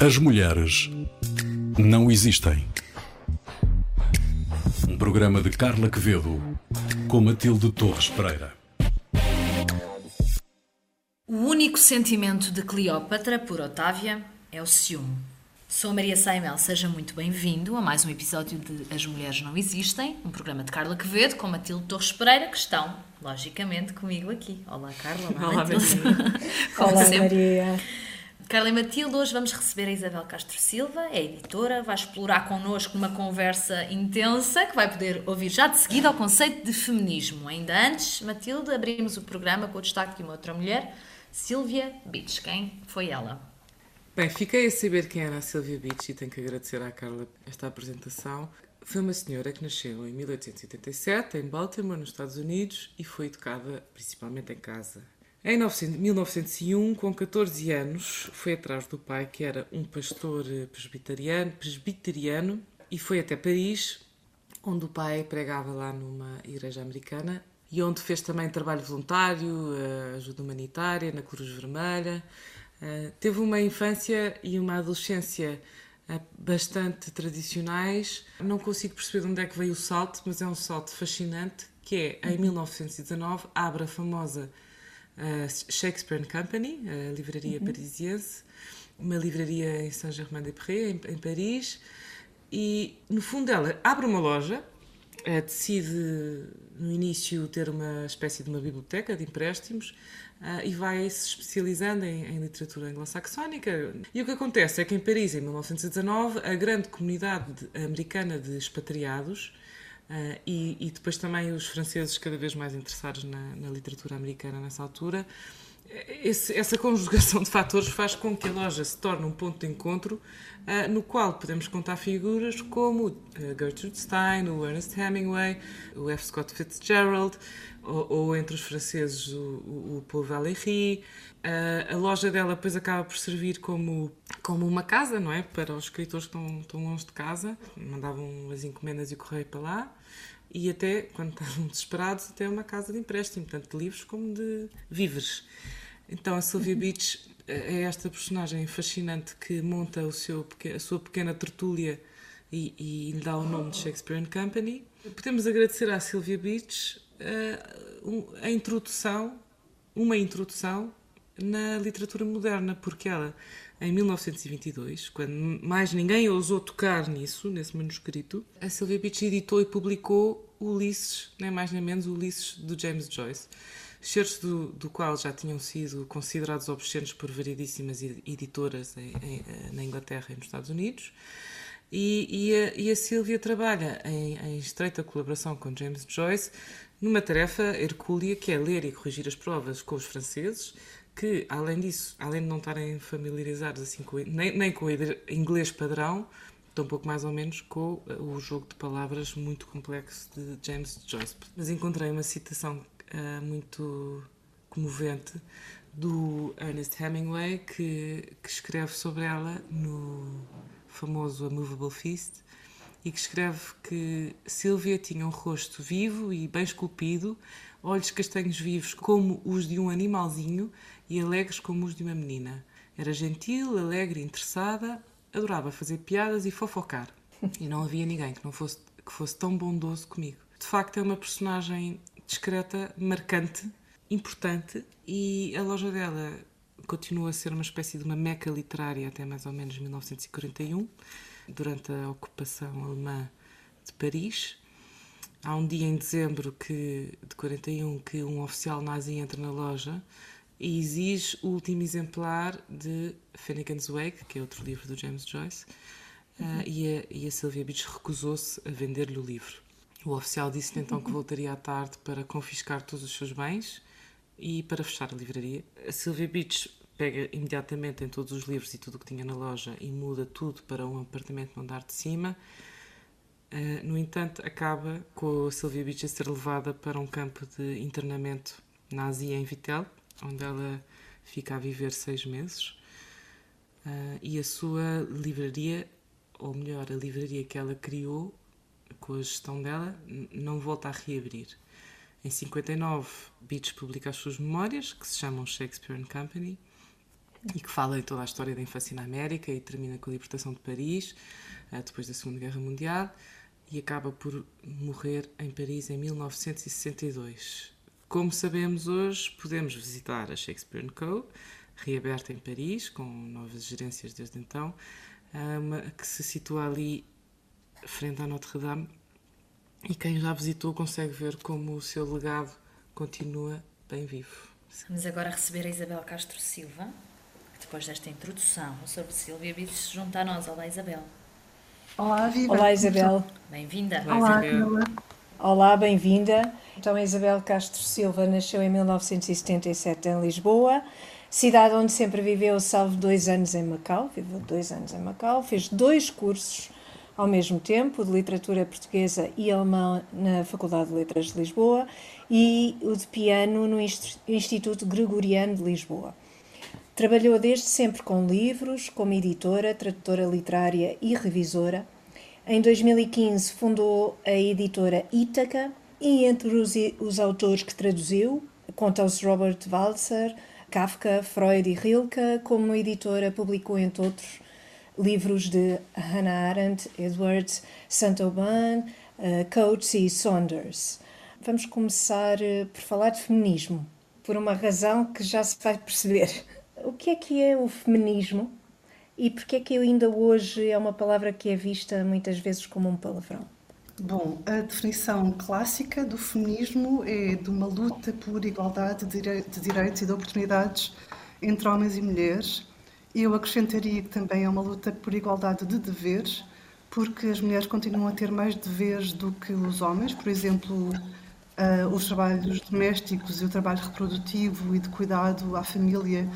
As mulheres não existem. Um programa de Carla Quevedo com Matilde Torres Pereira. O único sentimento de Cleópatra por Otávia é o ciúme. Sou Maria Saimel, seja muito bem-vindo a mais um episódio de As Mulheres Não Existem, um programa de Carla Quevedo com Matilde Torres Pereira, que estão, logicamente, comigo aqui. Olá, Carla. Olá, Olá, Matilde. Olá. Maria. Carla e Matilde, hoje vamos receber a Isabel Castro Silva, é editora, vai explorar connosco uma conversa intensa que vai poder ouvir já de seguida o conceito de feminismo. Ainda antes, Matilde, abrimos o programa com o destaque de uma outra mulher, Sílvia Beach. Quem foi ela? Bem, fiquei a saber quem era a Silvia Beach e tenho que agradecer à Carla esta apresentação. Foi uma senhora que nasceu em 1887 em Baltimore, nos Estados Unidos, e foi educada principalmente em casa. Em 900 1901, com 14 anos, foi atrás do pai, que era um pastor eh, presbiteriano, presbiteriano e foi até Paris, onde o pai pregava lá numa igreja americana e onde fez também trabalho voluntário, eh, ajuda humanitária na Cruz Vermelha. Eh, Teve uma infância e uma adolescência bastante tradicionais. Não consigo perceber de onde é que veio o salto, mas é um salto fascinante, que é, em 1919, abre a famosa Shakespeare and Company, a livraria parisiense, uma livraria em Saint-Germain-des-Prés, em, em Paris, e no fundo ela abre uma loja, eh, decide no início ter uma espécie de uma biblioteca de empréstimos ah, e vai se especializando em, em literatura anglo-saxónica. E o que acontece é que em Paris, em 1919, a grande comunidade de- americana de expatriados ah, e, e depois também os franceses cada vez mais interessados na, na literatura americana nessa altura, esse- essa conjugação de fatores faz com que a loja se torne um ponto de encontro ah, no qual podemos contar figuras como ah, Gertrude Stein, o Ernest Hemingway, o F. Scott Fitzgerald, ou, ou entre os franceses o, o, o Paul Valéry. A loja dela depois acaba por servir como, como uma casa, não é? Para os escritores que estão, estão longe de casa, mandavam as encomendas e o correio para lá e até, quando estavam desesperados, até uma casa de empréstimo, tanto de livros como de víveres. Então a Sylvia Beach é esta personagem fascinante que monta o seu, a sua pequena tertúlia e, e lhe dá o nome de Shakespeare and Company. Podemos agradecer à Sylvia Beach eh, a introdução, uma introdução na literatura moderna, porque ela, em 1922, quando mais ninguém ousou tocar nisso, nesse manuscrito, a Sylvia Beach editou e publicou Ulisses, nem mais nem menos Ulisses, do James Joyce. Certos do, do qual já tinham sido considerados obscenos por variedíssimas ed- editoras em- em- eh, na Inglaterra e nos Estados Unidos. E, e a, e a trabalha em, em estreita colaboração com James Joyce numa tarefa hercúlea que é ler e corrigir as provas com os franceses, que, além disso, além de não estarem familiarizados assim com, nem, nem com o inglês padrão, um pouco mais ou menos com eh, o jogo de palavras muito complexo de James Joyce. Mas encontrei uma citação ah, muito comovente do Ernest Hemingway que, que escreve sobre ela no famoso A Movable Feast e que escreve que Sylvia tinha um rosto vivo e bem esculpido, olhos castanhos vivos como os de um animalzinho e alegres como os de uma menina. Era gentil, alegre interessada, adorava fazer piadas e fofocar. E não havia ninguém que não fosse que fosse tão bondoso comigo. De facto, é uma personagem discreta, marcante, importante e a loja dela continua a ser uma espécie de uma meca literária até mais ou menos 1941, durante a ocupação alemã de Paris. Há um dia em dezembro que, de 41 que um oficial nazi entra na loja e exige o último exemplar de Finnegan's Wake, que é outro livro do James Joyce, ah, e, a, e a Sylvia Beach recusou-se a vender-lhe o livro. O oficial disse-lhe então que voltaria à tarde para confiscar todos os seus bens e para fechar a livraria. A Sylvia Beach pega imediatamente em todos os livros e tudo o que tinha na loja e muda tudo para um apartamento no andar de cima. Uh, no entanto, acaba com a Sylvia Beach a ser levada para um campo de internamento nazi em Vitel, onde ela fica a viver seis meses. Uh, e a sua livraria, ou melhor, a livraria que ela criou com a gestão dela, não volta a reabrir. Em 59, Beach publica as suas memórias, que se chamam Shakespeare and Company, e que fala em toda a história da infância na América e termina com a libertação de Paris, uh, depois da Segunda Guerra Mundial, e acaba por morrer em Paris em 1962. Como sabemos hoje, podemos visitar a Shakespeare Co., reaberta em Paris, com novas gerências desde então, uma, que se situa ali frente à Notre-Dame e quem já visitou consegue ver como o seu legado continua bem vivo. Vamos agora receber a Isabel Castro Silva, que depois desta introdução sobre Silvia Bides se junta a nós. Olá, Isabel. Olá, Viva. Olá, Isabel. Bem-vinda. Olá, Isabel. Olá, bem-vinda. Então, a Isabel Castro Silva nasceu em 1977 em Lisboa, cidade onde sempre viveu, salvo dois anos em Macau. Viveu dois anos em Macau, fez dois cursos ao mesmo tempo, de literatura portuguesa e alemã na Faculdade de Letras de Lisboa e o de piano no Instituto Gregoriano de Lisboa. Trabalhou desde sempre com livros, como editora, tradutora literária e revisora. Em 2015 fundou a editora Ítaca e entre os, os autores que traduziu contam-se Robert Walser, Kafka, Freud e Rilke. Como editora publicou, entre outros, livros de Hannah Arendt, Edwards, Saint-Aubin, uh, Coates e Saunders. Vamos começar uh, por falar de feminismo, por uma razão que já se vai perceber. O que é que é o feminismo? E por que é que ainda hoje é uma palavra que é vista muitas vezes como um palavrão? Bom, a definição clássica do feminismo é de uma luta por igualdade de direitos e de oportunidades entre homens e mulheres, eu acrescentaria que também é uma luta por igualdade de deveres, porque as mulheres continuam a ter mais deveres do que os homens, por exemplo, uh, os trabalhos domésticos e o trabalho reprodutivo e de cuidado à família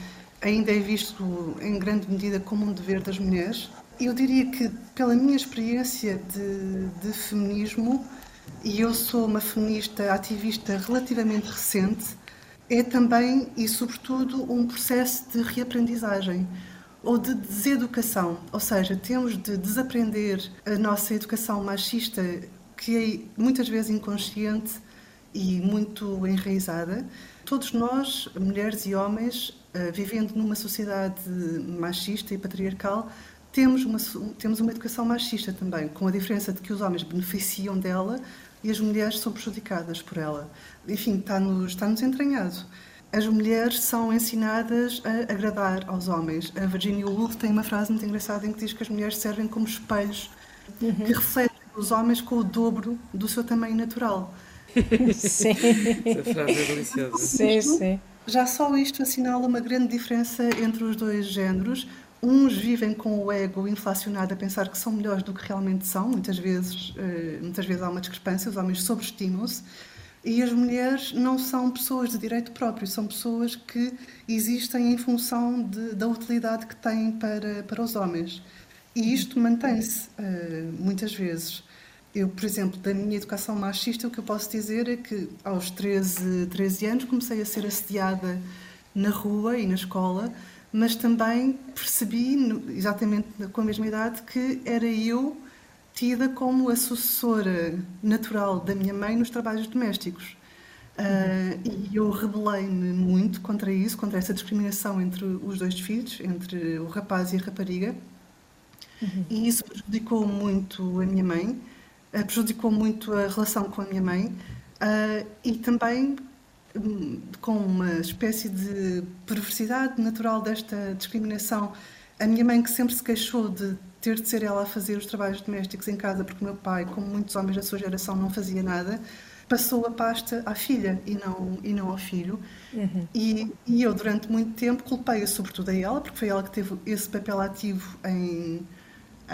ainda é visto em grande medida como um dever das mulheres. Eu diria que, pela minha experiência de, de feminismo, e eu sou uma feminista ativista relativamente recente, é também e sobretudo um processo de reaprendizagem ou de deseducação, ou seja, temos de desaprender a nossa educação machista, que é muitas vezes inconsciente e muito enraizada. Todos nós, mulheres e homens, vivendo numa sociedade machista e patriarcal, temos uma, temos uma educação machista também, com a diferença de que os homens beneficiam dela e as mulheres são prejudicadas por ela. Enfim, está-nos está -nos entranhado as mulheres são ensinadas a agradar aos homens. A Virginia Woolf tem uma frase muito engraçada em que diz que as mulheres servem como espelhos uhum. que refletem os homens com o dobro do seu tamanho natural. Sim. Essa frase é deliciosa. Sim, sim. Já só isto assinala uma grande diferença entre os dois géneros. Uns vivem com o ego inflacionado a pensar que são melhores do que realmente são. Muitas vezes, eh, muitas vezes há uma discrepância, os homens sobreestimam-se e as mulheres não são pessoas de direito próprio, são pessoas que existem em função de, da utilidade que têm para, para os homens. E isto mantém-se uh, muitas vezes. Eu, por exemplo, da minha educação machista, o que eu posso dizer é que aos 13, 13 anos comecei a ser assediada na rua e na escola, mas também percebi, exatamente com a mesma idade, que era eu tida como a sucessora natural da minha mãe nos trabalhos domésticos. Uh, e eu rebelei-me muito contra isso, contra essa discriminação entre os dois filhos, entre o rapaz e a rapariga. Uhum. E isso prejudicou muito a minha mãe, prejudicou muito a relação com a minha mãe uh, e também um, com uma espécie de perversidade natural desta discriminação. A minha mãe, que sempre se queixou de ter de ser ela a fazer os trabalhos domésticos em casa, porque o meu pai, como muitos homens da sua geração, não fazia nada, passou a pasta à filha e não, e não ao filho. Uhum. E, e, eu, durante muito tempo, culpei-a sobretudo a ela, porque foi ela que teve esse papel ativo em,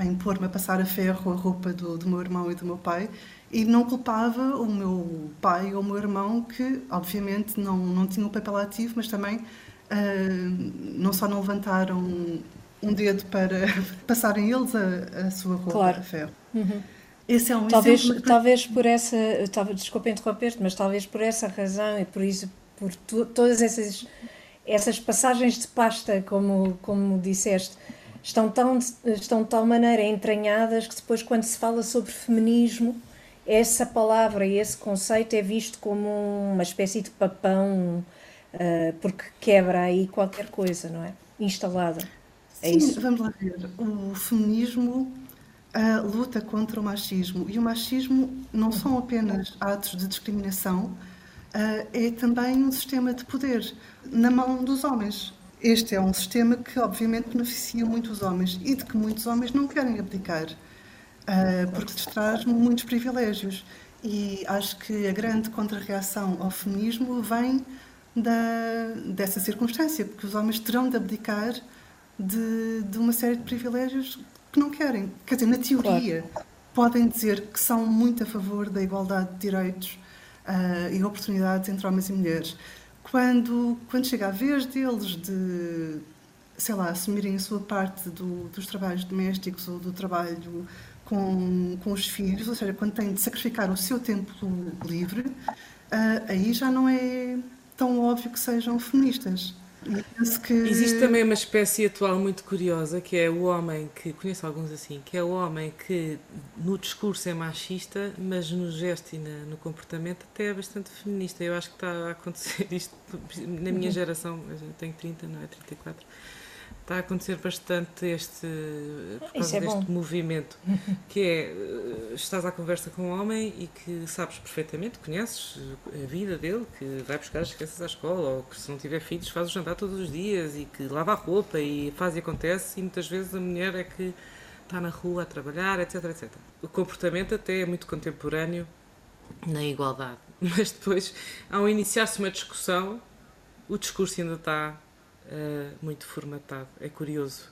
em pôr-me a passar a ferro a roupa do, do meu irmão e do meu pai, e não culpava o meu pai ou o meu irmão, que obviamente não, não tinham um papel ativo, mas também uh, não só não levantaram um dedo para passarem eles a, a sua roupa claro. a ferro. Uhum. Esse é um talvez, exemplo. Talvez por essa, talvez, desculpa interromper-te, mas talvez por essa razão e por isso, por tu, todas essas, essas passagens de pasta, como, como disseste, estão, tão, estão de tal maneira entranhadas que depois, quando se fala sobre feminismo, essa palavra e esse conceito é visto como uma espécie de papão, uh, porque quebra aí qualquer coisa, não é? instalada. É Sim, isso? vamos lá ver. O feminismo uh, luta contra o machismo e o machismo não são apenas atos de discriminação, uh, é também um sistema de poder na mão dos homens. Este é um sistema que, obviamente, beneficia muito os homens e de que muitos homens não querem abdicar, uh, porque lhes traz muitos privilégios. E acho que a grande contrarreação ao feminismo vem da, dessa circunstância, porque os homens terão de abdicar de, de, uma série de privilégios que não querem. Quer dizer, na teoria, claro. podem dizer que são muito a favor da igualdade de direitos uh, e oportunidades entre homens e mulheres. Quando, quando chega a vez deles de, sei lá, assumirem a sua parte do, dos trabalhos domésticos ou do trabalho com, com os filhos, ou seja, quando têm de sacrificar o seu tempo livre, uh, aí já não é tão óbvio que sejam feministas. Que... Existe também uma espécie atual muito curiosa que é o homem que, conheço alguns assim, que é o homem que no discurso é machista, mas no gesto e na, no comportamento até é bastante feminista. Eu acho que está a acontecer isto na minha uhum. geração, eu tenho 30, não é 34 está a acontecer bastante este, por causa é deste bom. movimento, que é, eh, estás à conversa com um homem e que sabes perfeitamente, conheces a vida dele, que vai buscar as crianças à escola, ou que se não tiver filhos faz o jantar todos os dias e que lava a roupa e faz e acontece, e muitas vezes a mulher é que está na rua a trabalhar, etc, etc. O comportamento até é muito contemporâneo na igualdade, mas depois, ao iniciar-se uma discussão, o discurso ainda está uh, muito formatado. É curioso.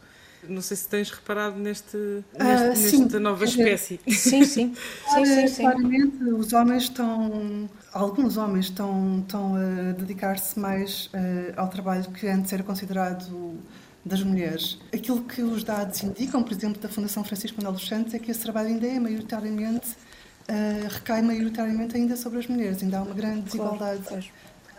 Não sei se tens reparado neste, ah, neste nesta nova espécie. Sim, sim. sim, sim, sim. Claramente, os homens estão, alguns homens estão, estão a dedicar-se mais uh, ao trabalho que antes era considerado das mulheres. Aquilo que os dados indicam, por exemplo, da Fundação Francisco Manuel dos Santos, é que esse trabalho ainda é maioritariamente, uh, recai maioritariamente ainda sobre as mulheres, ainda há uma grande desigualdade. Claro,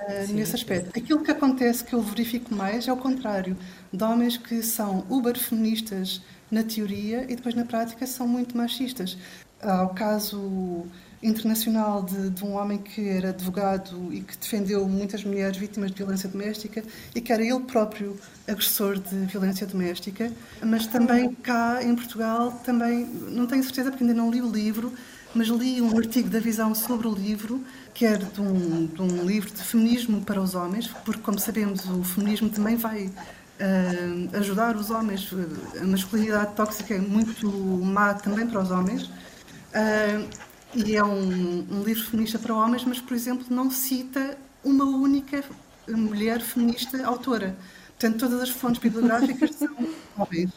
uh, nesse aspecto. Aquilo que acontece que eu verifico mais é o contrário, de homens que são uber feministas na teoria e depois na prática são muito machistas. Há o caso internacional de, de, um homem que era advogado e que defendeu muitas mulheres vítimas de violência doméstica e que era ele próprio agressor de violência doméstica, mas também cá em Portugal também não tenho certeza porque ainda não li o livro, mas li um artigo da Visão sobre o livro quer de um, de um livro de feminismo para os homens, porque, como sabemos, o feminismo também vai Uh, ajudar os homens. A masculinidade tóxica é muito má também para os homens. Uh, e é um, um, livro feminista para homens, mas, por exemplo, não cita uma única mulher feminista autora. Portanto, todas as fontes bibliográficas são homens.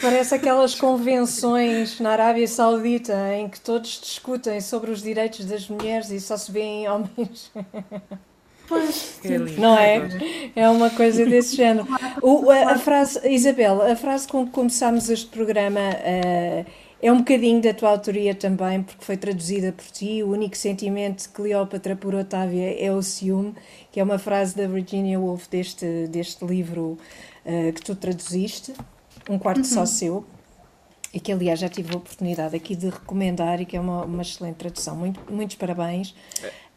Parece aquelas convenções na Arábia Saudita em que todos discutem sobre os direitos das mulheres e só se vêem homens. Pois, é não é? É uma coisa desse género. O, a, a, frase, Isabel, a frase com que começámos este programa uh, é um bocadinho da tua autoria também, porque foi traduzida por ti. O único sentimento de Cleópatra por Otávia é o ciúme, que é uma frase da Virginia Woolf deste, deste livro uh, que tu traduziste um quarto uhum. só seu, e que aliás já tive a oportunidade aqui de recomendar e que é uma, uma excelente tradução. Muito, muitos parabéns.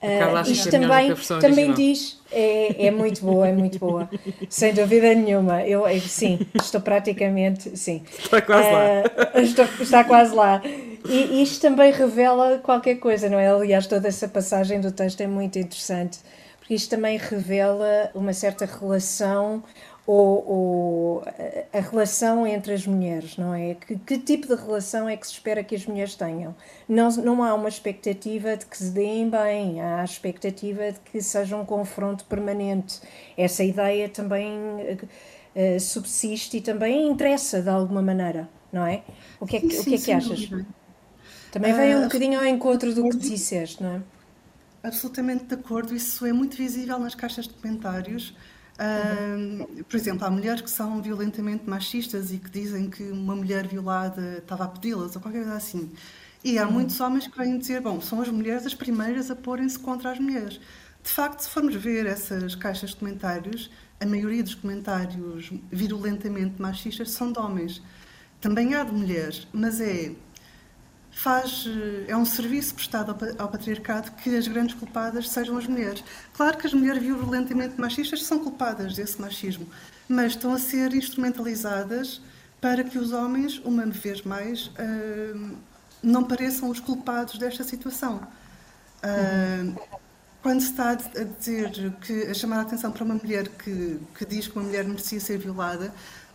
Uh, isto é também, também diz, é, é muito boa, é muito boa, sem dúvida nenhuma. Eu, eu sim, estou praticamente, sim. Está quase uh, lá. Eh, estou, está quase lá. E isto também revela qualquer coisa, não é? Aliás, toda essa passagem do texto é muito interessante, porque isto também revela uma certa relação ou, ou, a relação entre as mulheres, não é? Que, que, tipo de relação é que se espera que as mulheres tenham? Não, não há uma expectativa de que se deem bem, há a expectativa de que seja um confronto permanente. Essa ideia também uh, subsiste e também interessa de alguma maneira, não é? O que é que, sim, o que, é que achas? Também uh, vem um bocadinho ao encontro do que disseste, não é? Absolutamente de acordo, isso é muito visível nas caixas de comentários por exemplo, há mulheres que são violentamente machistas e que dizem que uma mulher violada estava a pedi-las ou qualquer coisa assim. E há uhum. muitos homens que vêm dizer: bom, são as mulheres as primeiras a porem-se contra as mulheres. De facto, se formos ver essas caixas de comentários, a maioria dos comentários virulentamente machistas são de homens. Também há de mulheres, mas é faz eh, é um serviço prestado ao patriarcado que as grandes culpadas sejam as mulheres. Claro que as mulheres violentamente machistas são culpadas desse machismo, mas estão a ser instrumentalizadas para que os homens, uma vez mais, uh, não pareçam os culpados desta situação. Uh, quando se está a dizer que a chamar a atenção para uma mulher que, que diz que uma mulher merecia ser violada,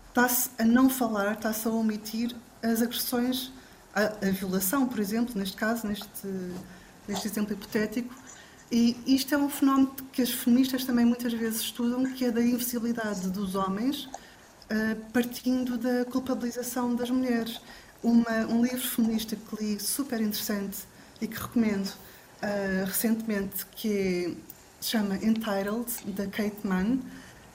está-se a não falar, está-se a omitir as agressões a, a, violação, por exemplo, neste caso, neste, neste exemplo hipotético. E isto é um fenómeno que as feministas também muitas vezes estudam, que é da invisibilidade dos homens, uh, partindo da culpabilização das mulheres. Uma, um livro feminista que li super interessante e que recomendo uh, recentemente, que é, se chama Entitled, da Kate Mann,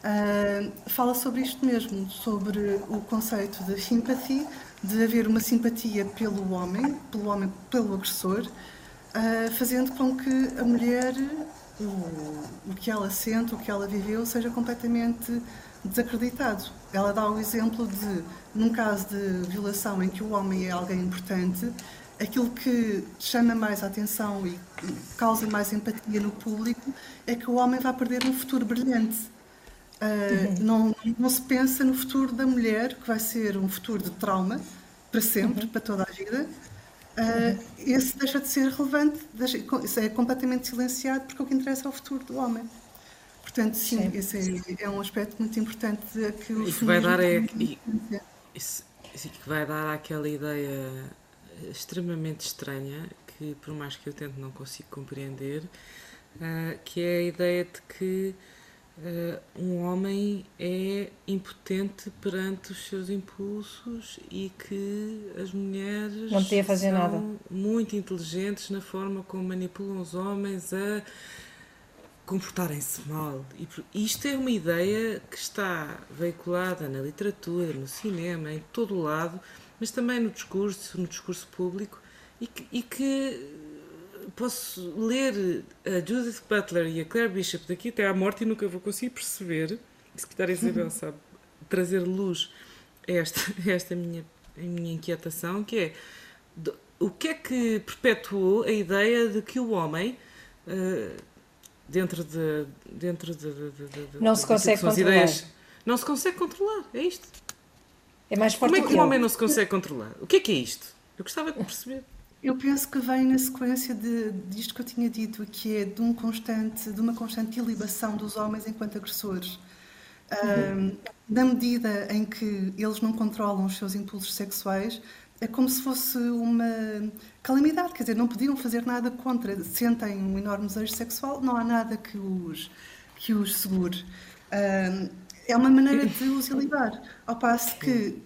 uh, fala sobre isto mesmo, sobre o conceito de sympathy, de haver uma simpatia pelo homem, pelo homem, pelo agressor, uh, fazendo com que a mulher, o, o que ela sente, o que ela viveu, seja completamente desacreditado. Ela dá o exemplo de, num caso de violação em que o homem é alguém importante, aquilo que chama mais a atenção e causa mais empatia no público é que o homem vai perder um futuro brilhante. Uh, não, não se pensa no futuro da mulher, que vai ser um futuro de trauma para sempre, uhum. para toda a vida. Uh, esse deixa de ser relevante, deixa, isso é completamente silenciado, porque o que interessa é o futuro do homem. Portanto, sim, sim. esse é, é, um aspecto muito importante que o e que vai dar é, e, isso, isso que vai dar aquela ideia extremamente estranha que por mais que eu tente não consigo compreender uh, que é a ideia de que Uh, um homem é impotente perante os seus impulsos e que as mulheres não podia fazer são nada. muito inteligentes na forma como manipulam os homens a comportarem-se mal. E isto é uma ideia que está veiculada na literatura, no cinema, em todo o lado, mas também no discurso, no discurso público, e que, e que posso ler a Judith Butler e a Claire Bishop daqui até à morte e nunca vou conseguir perceber. A secretária Isabel sabe trazer luz a esta, a esta minha, a minha inquietação, que é o que é que perpetuou a ideia de que o homem, uh, dentro de. Dentro de, de, de, não se consegue controlar. Ideias, não se consegue controlar, é isto. É mais forte Como é que o homem não se consegue controlar? O que é que é isto? Eu gostava de perceber. Eu penso que vem na sequência de, disto que eu tinha dito, que é de, um constante, de uma constante ilibação dos homens enquanto agressores. Uhum. Um, na medida em que eles não controlam os seus impulsos sexuais, é como se fosse uma calamidade, quer dizer, não podiam fazer nada contra. Sentem um enorme desejo sexual, não há nada que os, que os segure. Um, é uma maneira de os ilibrar. Ao passo que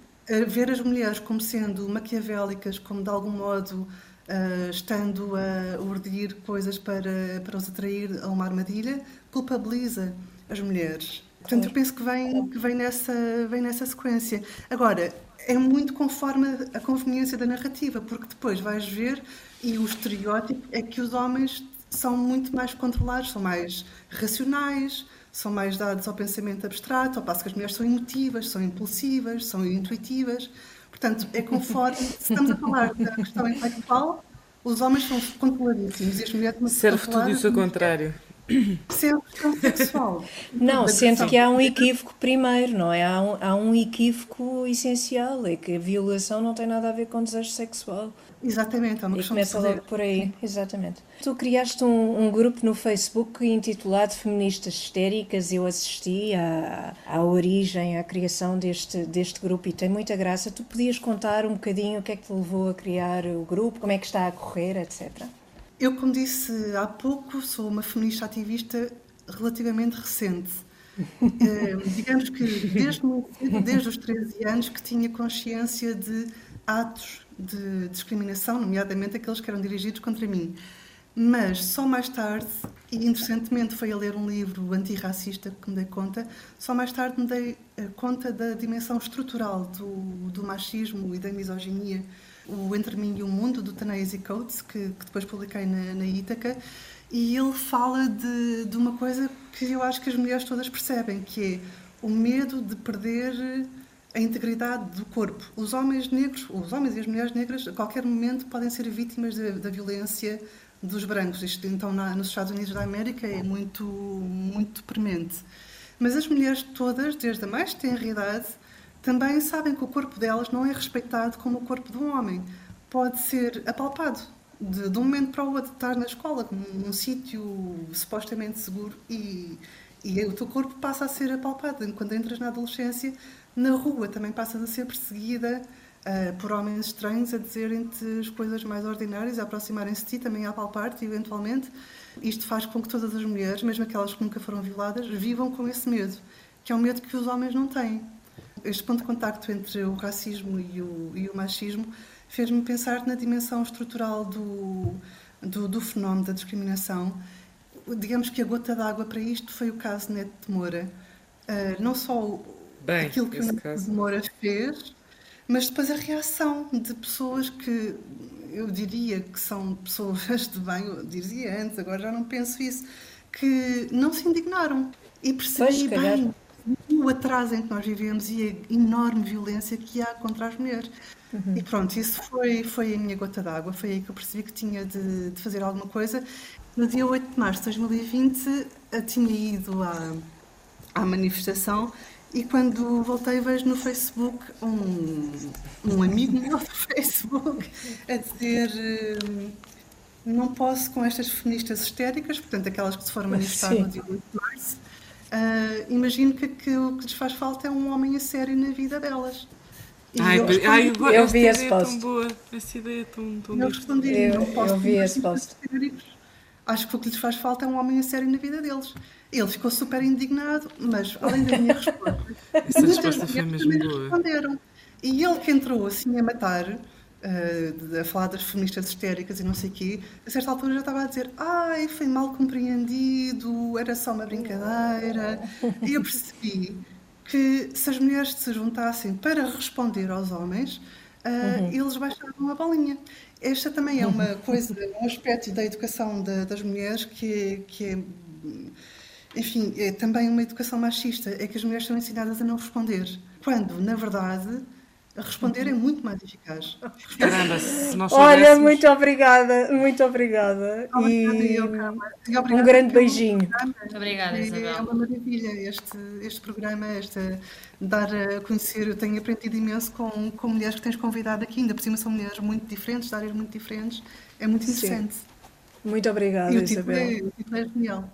ver as mulheres como sendo maquiavélicas, como de algum modo uh, estando a urdir coisas para, para os atrair a uma armadilha, culpabiliza as mulheres. Portanto, eu penso que vem, que vem, nessa, vem nessa sequência. Agora, é muito conforme a conveniência da narrativa, porque depois vais ver, e o estereótipo é que os homens são muito mais controlados, são mais racionais, são mais dados ao pensamento abstrato, ao passo que as mulheres são emotivas, são impulsivas, são intuitivas. Portanto, é conforme. Se estamos a falar da questão intelectual, os homens são controladíssimos e as mulheres Serve tudo isso ao contrário. Sexual. Não, sendo que há um equívoco primeiro, não é? Há um, há um equívoco essencial, é que a violação não tem nada a ver com desejo sexual. Exatamente, é uma e questão começa logo por aí, exatamente. Tu criaste um, um, grupo no Facebook intitulado Feministas Histéricas, eu assisti à, à origem, à criação deste, deste grupo e tem muita graça. Tu podias contar um bocadinho o que é que te levou a criar o grupo, como é que está a correr, etc. Eu, como disse há pouco, sou uma feminista ativista relativamente recente. é, digamos que desde, desde os 13 anos que tinha consciência de atos de discriminação, nomeadamente aqueles que eram dirigidos contra mim. Mas só mais tarde, e interessantemente foi a ler um livro antirracista que me dei conta, só mais tarde me dei eh, conta da dimensão estrutural do, do machismo e da misoginia. O Entre Mim e o Mundo, do Tanese Coates, que, que depois publiquei na, na Ítaca, e ele fala de, de uma coisa que eu acho que as mulheres todas percebem, que é o medo de perder a integridade do corpo. Os homens negros, os homens e as mulheres negras, a qualquer momento podem ser vítimas da violência dos brancos. Isto, então, na, nos Estados Unidos da América é muito, muito premente. Mas as mulheres todas, desde a mais tenra idade, também sabem que o corpo delas não é respeitado como o corpo de um homem. Pode ser apalpado de, de um momento para o outro, estar na escola, num, num sítio supostamente seguro e, e o teu corpo passa a ser apalpado. Quando entras na adolescência, na rua também passas a ser perseguida uh, por homens estranhos a dizerem-te as coisas mais ordinárias, a aproximarem-se de ti, também a apalpar-te eventualmente. Isto faz com que todas as mulheres, mesmo aquelas que nunca foram violadas, vivam com esse medo, que é um medo que os homens não têm. Este ponto de contacto entre o racismo e o, e o machismo fez-me pensar na dimensão estrutural do, do, do, fenómeno da discriminação. Digamos que a gota d'água para isto foi o caso Neto de Moura. Uh, não só Bem, aquilo que o Neto de Moura fez, mas depois a reação de pessoas que eu diria que são pessoas de bem, eu dizia antes, agora já não penso isso, que não se indignaram e percebi pois, bem o atraso em que nós vivemos e a enorme violência que há contra as mulheres. Uhum. E pronto, isso foi, foi a minha gota d'água, foi aí que eu percebi que tinha de, de, fazer alguma coisa. No dia 8 de março de 2020, eu tinha ido à, à manifestação e quando voltei vejo no Facebook um, um amigo meu do Facebook a dizer hum, não posso com estas feministas histéricas, portanto aquelas que se foram manifestar Sim. no dia 8 de março, uh, imagino que, que o que lhes faz falta é um homem a sério na vida delas. Ai, eu, ai, eu, eu vi esse post. Tão boa. Essa ideia é tão, tão Eu respondi, eu, não posso eu vi esse post. Acho que o que lhes faz falta é um homem a sério na vida deles. Ele ficou super indignado, mas além da minha resposta, essa resposta foi mesmo boa. responderam. E ele que entrou assim a matar, uh, a falar das feministas histéricas e não sei o quê, a certa altura já estava a dizer: ai, foi mal compreendido, era só uma brincadeira. E eu percebi que se as mulheres se juntassem para responder aos homens, uh, uhum. eles baixavam a bolinha. Esta também é uma coisa, um aspecto da educação da, das mulheres que, que é, enfim, é também uma educação machista, é que as mulheres são ensinadas a não responder, quando, na verdade, responder é muito mais eficaz. Caramba, se nós Olha, muito obrigada, muito obrigada. E um grande beijinho. Muito obrigada, Isabel. É uma maravilha este, este programa, esta, dar a conhecer. Eu tenho aprendido imenso com, com mulheres que tens convidado aqui, ainda por cima são mulheres muito diferentes, de áreas muito diferentes. É muito interessante. Sim. Muito obrigada, e o tipo Isabel. É, o tipo é genial.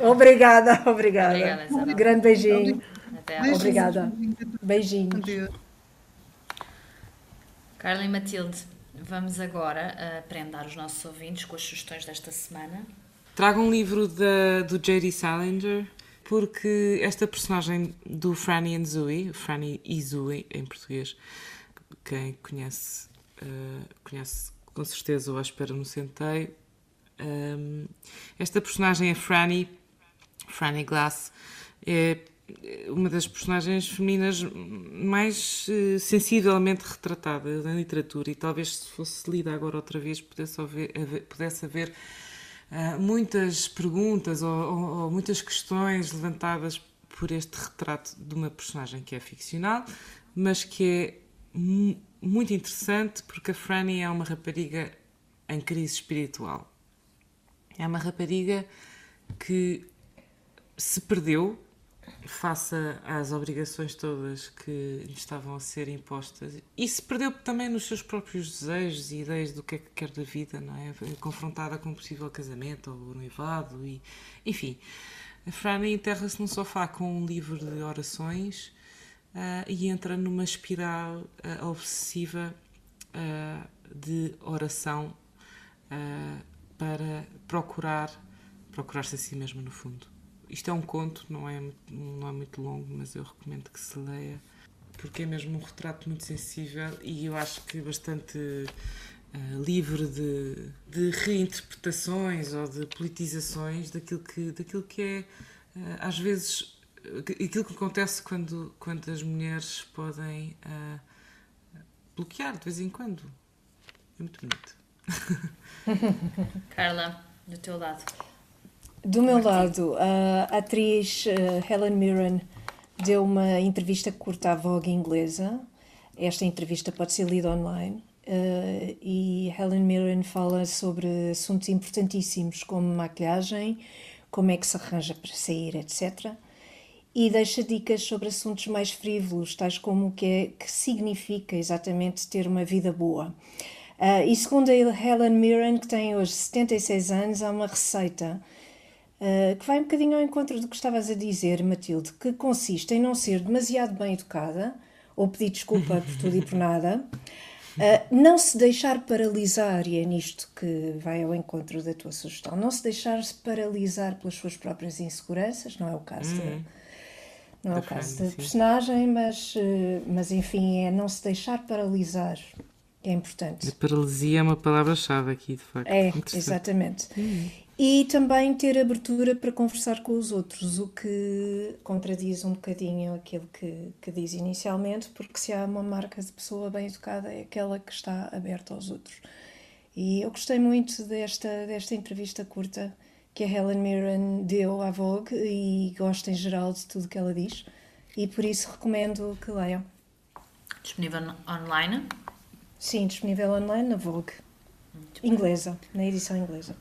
obrigada, obrigada. obrigada Isabel. Grande beijinho. Até Obrigada. Beijinhos. Adeus. Carla e Matilde, vamos agora uh, prendar os nossos ouvintes com as sugestões desta semana. Trago um livro do J.D. Salinger, porque esta personagem do Franny and Zooey, Franny e Zooey em português, quem conhece, uh, conhece com certeza à espera no centeio. Um, esta personagem é Franny, Franny Glass, é uma das personagens femininas mais uh, sensivelmente retratadas na literatura e talvez se fosse lida agora outra vez pudesse haver, haver pudesse haver uh, muitas perguntas ou, ou, ou, muitas questões levantadas por este retrato de uma personagem que é ficcional, mas que é muito interessante porque a Franny é uma rapariga em crise espiritual. É uma rapariga que se perdeu face às obrigações todas que lhe estavam a ser impostas e se perdeu também nos seus próprios desejos e ideias do que é que quer da vida, não é? Confrontada com um possível casamento ou noivado e, enfim. A Franny enterra-se num sofá com um livro de orações uh, e entra numa espiral uh, obsessiva uh, de oração para procurar procurar-se a si mesma no fundo. Isto é um conto, não é, não é muito longo, mas eu recomendo que se leia, porque é mesmo um retrato muito sensível e eu acho que bastante uh, livre de, de reinterpretações ou de politizações daquilo que, daquilo que é, uh, às vezes, aquilo que acontece quando, quando as mulheres podem uh, bloquear de vez em quando. É muito bonito. Carla, do teu lado. Do meu lado, a atriz uh, Helen Mirren deu uma entrevista curta à Vogue inglesa. Esta entrevista pode ser lida online. Uh, e Helen Mirren fala sobre assuntos importantíssimos como maquilhagem, como é que se arranja para sair, etc. E deixa dicas sobre assuntos mais frívolos, tais como o que, é, que significa exatamente ter uma vida boa. Uh, e segundo a Helen Mirren, que tem hoje 76 anos, há uma receita uh, que vai um bocadinho ao encontro do que estavas a dizer, Matilde, que consiste em não ser demasiado bem educada ou pedir desculpa por tudo e por nada. Uh, não se deixar paralisar, e é nisto que vai ao encontro da tua sugestão, não se deixar-se paralisar pelas suas próprias inseguranças, não é o caso uhum. não é o caso da personagem, mas, uh, mas enfim, é não se deixar paralisar, é importante. A paralisia é uma palavra-chave aqui, de facto. É, exatamente. Uhum e também ter abertura para conversar com os outros, o que contradiz um bocadinho aquilo que, que diz inicialmente, porque se há uma marca de pessoa bem educada é aquela que está aberta aos outros. E eu gostei muito desta, desta entrevista curta que a Helen Mirren deu à Vogue e gosto em geral de tudo que ela diz e por isso recomendo que leiam. Disponível online? Sim, disponível online na Vogue. Inglesa, na edição inglesa.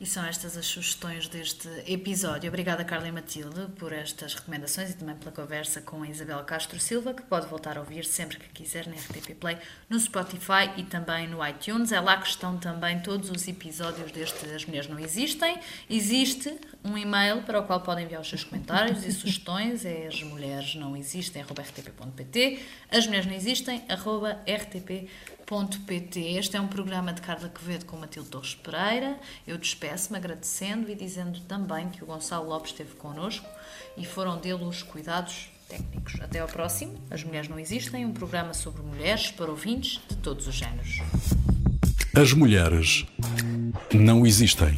E são estas as sugestões deste episódio. Obrigada, Carla e Matilde, por estas recomendações e também pela conversa com a Isabel Castro Silva, que pode voltar a ouvir sempre que quiser na RTP Play, no Spotify e também no iTunes. É lá que estão também todos os episódios deste As Mulheres Não Existem. Existe um e-mail para o qual podem enviar os seus comentários e sugestões. É as mulheres não existem, rtp.pt. As mulheres não existem, rtp.pt pt Este é um programa de Carla Quevedo com Matilde Torres Pereira. Eu despeço-me agradecendo e dizendo também que o Gonçalo Lopes esteve connosco e foram dele os cuidados técnicos. Até ao próximo. As Mulheres Não Existem, um programa sobre mulheres para ouvintes de todos os géneros. As mulheres não existem.